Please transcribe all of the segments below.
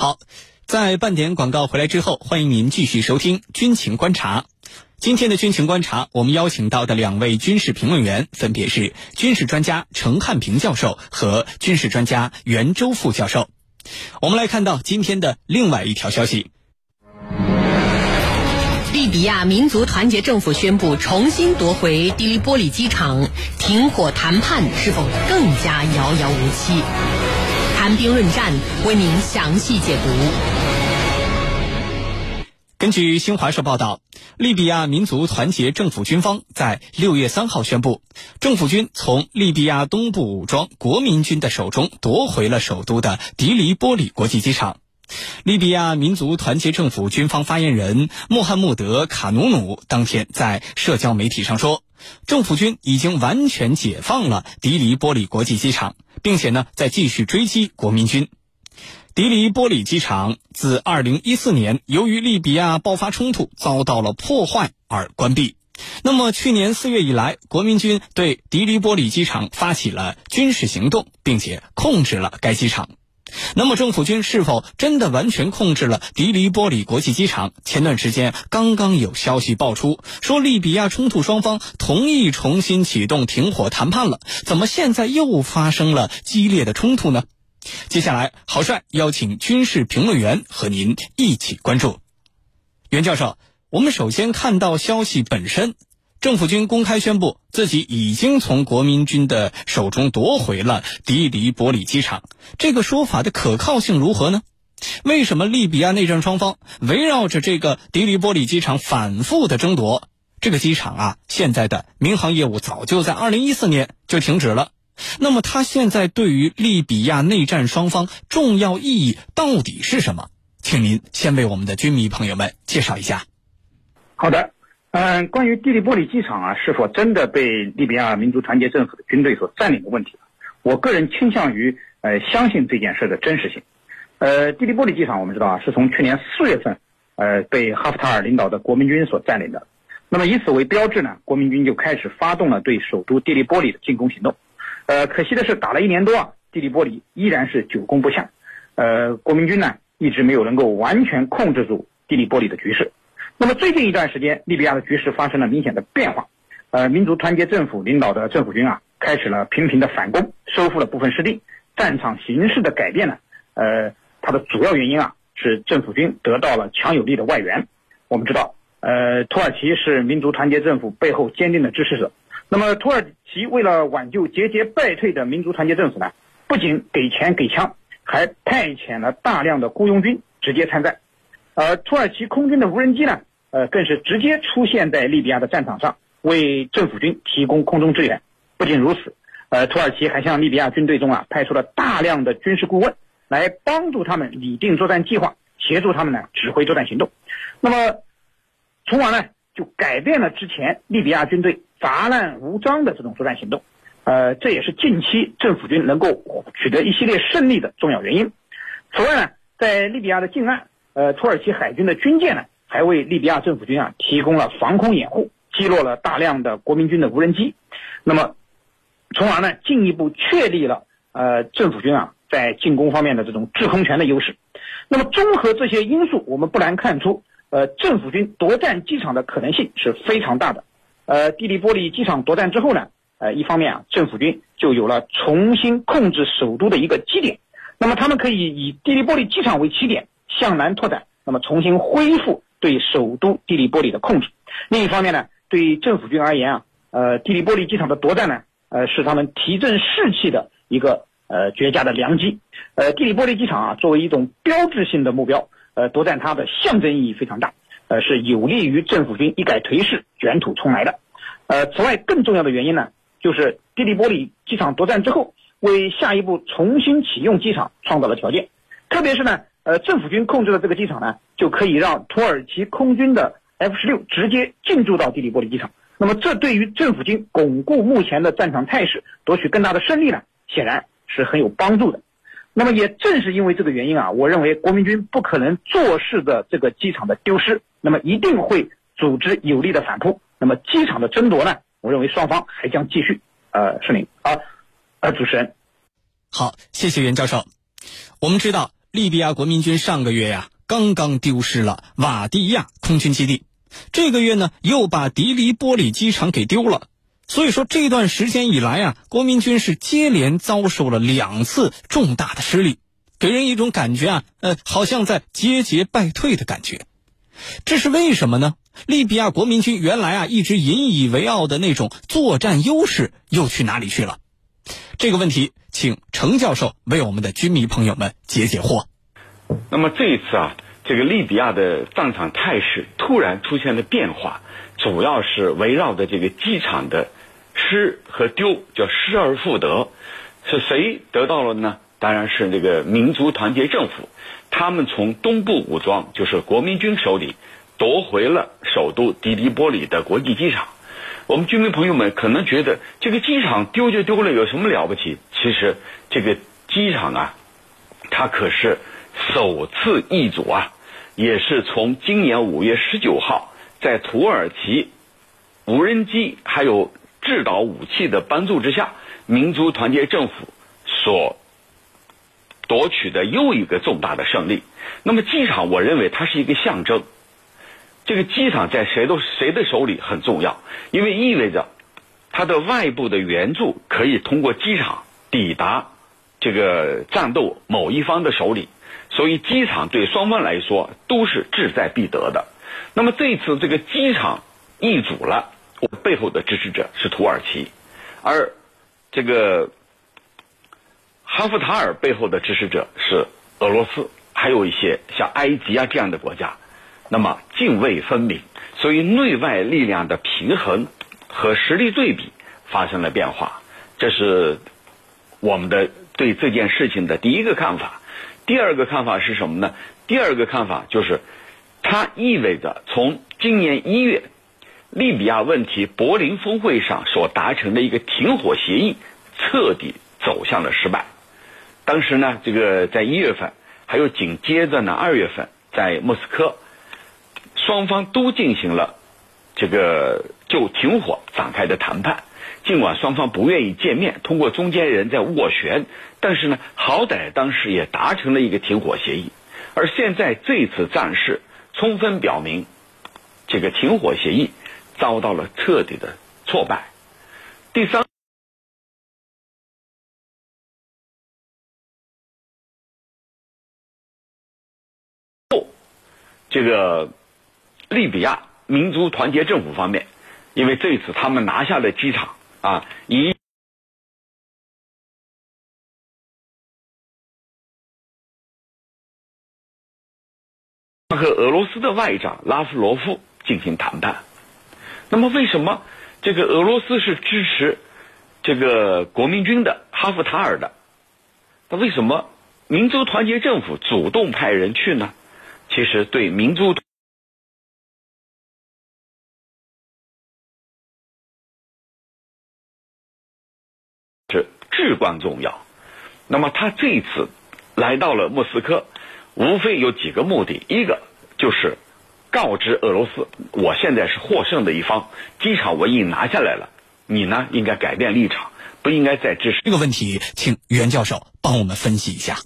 好，在半点广告回来之后，欢迎您继续收听军情观察。今天的军情观察，我们邀请到的两位军事评论员分别是军事专家程汉平教授和军事专家袁周副教授。我们来看到今天的另外一条消息：利比亚民族团结政府宣布重新夺回迪利波里机场，停火谈判是否更加遥遥无期？兵论战，为您详细解读。根据新华社报道，利比亚民族团结政府军方在六月三号宣布，政府军从利比亚东部武装国民军的手中夺回了首都的迪黎波里国际机场。利比亚民族团结政府军方发言人穆罕默德·卡努努当天在社交媒体上说，政府军已经完全解放了迪黎波里国际机场，并且呢，在继续追击国民军。迪黎波里机场自2014年由于利比亚爆发冲突遭到了破坏而关闭。那么去年四月以来，国民军对迪黎波里机场发起了军事行动，并且控制了该机场。那么政府军是否真的完全控制了迪黎波里国际机场？前段时间刚刚有消息爆出，说利比亚冲突双方同意重新启动停火谈判了。怎么现在又发生了激烈的冲突呢？接下来，郝帅邀请军事评论员和您一起关注。袁教授，我们首先看到消息本身，政府军公开宣布自己已经从国民军的手中夺回了迪黎波里机场，这个说法的可靠性如何呢？为什么利比亚内战双方围绕着这个迪黎波里机场反复的争夺？这个机场啊，现在的民航业务早就在二零一四年就停止了。那么，它现在对于利比亚内战双方重要意义到底是什么？请您先为我们的军迷朋友们介绍一下。好的，嗯，关于蒂利波里机场啊，是否真的被利比亚民族团结政府的军队所占领的问题，我个人倾向于呃相信这件事的真实性。呃，蒂利波里机场我们知道啊，是从去年四月份呃被哈夫塔尔领导的国民军所占领的。那么以此为标志呢，国民军就开始发动了对首都蒂利波里的进攻行动。呃，可惜的是，打了一年多啊，蒂利波里依然是久攻不下。呃，国民军呢一直没有能够完全控制住蒂利波里的局势。那么最近一段时间，利比亚的局势发生了明显的变化。呃，民族团结政府领导的政府军啊，开始了频频的反攻，收复了部分失地。战场形势的改变呢，呃，它的主要原因啊是政府军得到了强有力的外援。我们知道，呃，土耳其是民族团结政府背后坚定的支持者。那么土耳其为了挽救节节败退的民族团结政府呢，不仅给钱给枪，还派遣了大量的雇佣军直接参战，而土耳其空军的无人机呢，呃，更是直接出现在利比亚的战场上，为政府军提供空中支援。不仅如此，呃，土耳其还向利比亚军队中啊派出了大量的军事顾问，来帮助他们拟定作战计划，协助他们呢指挥作战行动。那么，从而呢就改变了之前利比亚军队。杂乱无章的这种作战行动，呃，这也是近期政府军能够取得一系列胜利的重要原因。此外呢，在利比亚的近岸，呃，土耳其海军的军舰呢，还为利比亚政府军啊提供了防空掩护，击落了大量的国民军的无人机，那么，从而呢，进一步确立了呃政府军啊在进攻方面的这种制空权的优势。那么，综合这些因素，我们不难看出，呃，政府军夺占机场的可能性是非常大的。呃，地利波利机场夺占之后呢，呃，一方面啊，政府军就有了重新控制首都的一个基点，那么他们可以以地利波利机场为起点向南拓展，那么重新恢复对首都地利波里的控制。另一方面呢，对政府军而言啊，呃，地利波里机场的夺占呢，呃，是他们提振士气的一个呃绝佳的良机。呃，地利波里机场啊，作为一种标志性的目标，呃，夺占它的象征意义非常大。呃，是有利于政府军一改颓势、卷土重来的。呃，此外，更重要的原因呢，就是地利波里机场夺占之后，为下一步重新启用机场创造了条件。特别是呢，呃，政府军控制的这个机场呢，就可以让土耳其空军的 F 十六直接进驻到迪利波里机场。那么，这对于政府军巩固目前的战场态势、夺取更大的胜利呢，显然是很有帮助的。那么，也正是因为这个原因啊，我认为国民军不可能坐视的这个机场的丢失。那么一定会组织有力的反扑。那么机场的争夺呢？我认为双方还将继续。呃，是您啊，呃，主持人。好，谢谢袁教授。我们知道，利比亚国民军上个月呀，刚刚丢失了瓦蒂亚空军基地，这个月呢，又把迪黎波里机场给丢了。所以说，这段时间以来啊，国民军是接连遭受了两次重大的失利，给人一种感觉啊，呃，好像在节节败退的感觉。这是为什么呢？利比亚国民军原来啊一直引以为傲的那种作战优势又去哪里去了？这个问题，请程教授为我们的军迷朋友们解解惑。那么这一次啊，这个利比亚的战场态势突然出现了变化，主要是围绕着这个机场的失和丢，叫失而复得，是谁得到了呢？当然是这个民族团结政府，他们从东部武装，就是国民军手里夺回了首都迪迪波里的国际机场。我们军民朋友们可能觉得这个机场丢就丢了，有什么了不起？其实这个机场啊，它可是首次易主啊，也是从今年五月十九号，在土耳其无人机还有制导武器的帮助之下，民族团结政府所夺取的又一个重大的胜利。那么机场，我认为它是一个象征。这个机场在谁都谁的手里很重要，因为意味着它的外部的援助可以通过机场抵达这个战斗某一方的手里，所以机场对双方来说都是志在必得的。那么这次这个机场易主了，我背后的支持者是土耳其，而这个哈夫塔尔背后的支持者是俄罗斯，还有一些像埃及啊这样的国家。那么泾渭分明，所以内外力量的平衡和实力对比发生了变化，这是我们的对这件事情的第一个看法。第二个看法是什么呢？第二个看法就是，它意味着从今年一月利比亚问题柏林峰会上所达成的一个停火协议彻底走向了失败。当时呢，这个在一月份，还有紧接着呢二月份，在莫斯科。双方都进行了这个就停火展开的谈判，尽管双方不愿意见面，通过中间人在斡旋，但是呢，好歹当时也达成了一个停火协议。而现在这次战事充分表明，这个停火协议遭到了彻底的挫败。第三，这个。利比亚民族团结政府方面，因为这次他们拿下了机场啊，以和俄罗斯的外长拉夫罗夫进行谈判。那么，为什么这个俄罗斯是支持这个国民军的哈夫塔尔的？那为什么民族团结政府主动派人去呢？其实对民族。至关重要。那么他这一次来到了莫斯科，无非有几个目的：一个就是告知俄罗斯，我现在是获胜的一方，机场我已经拿下来了，你呢应该改变立场，不应该再支持。这个问题，请袁教授帮我们分析一下。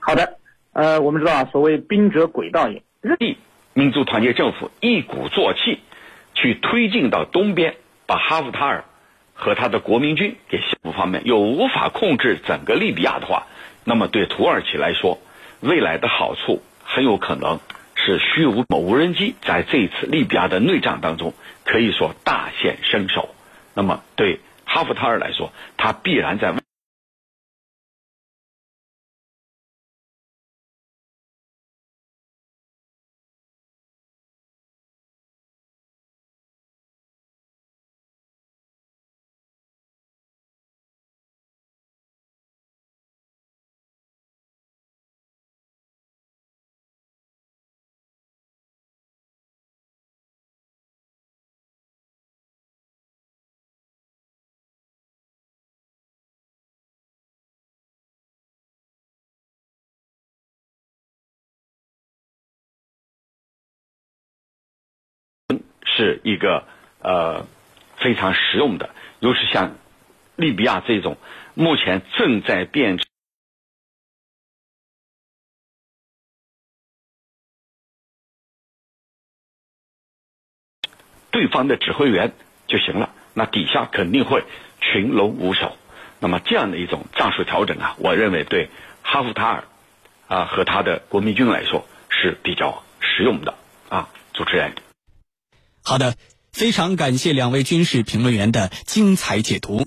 好的，呃，我们知道啊，所谓兵者诡道也，立民族团结政府一鼓作气去推进到东边，把哈夫塔尔。和他的国民军给西部方面又无法控制整个利比亚的话，那么对土耳其来说，未来的好处很有可能是虚无某。无人机在这一次利比亚的内战当中可以说大显身手。那么对哈夫塔尔来说，他必然在。是一个呃非常实用的，尤其像利比亚这种目前正在变成。对方的指挥员就行了，那底下肯定会群龙无首。那么这样的一种战术调整啊，我认为对哈夫塔尔啊和他的国民军来说是比较实用的啊，主持人。好的非常感谢两位军事评论员的精彩解读。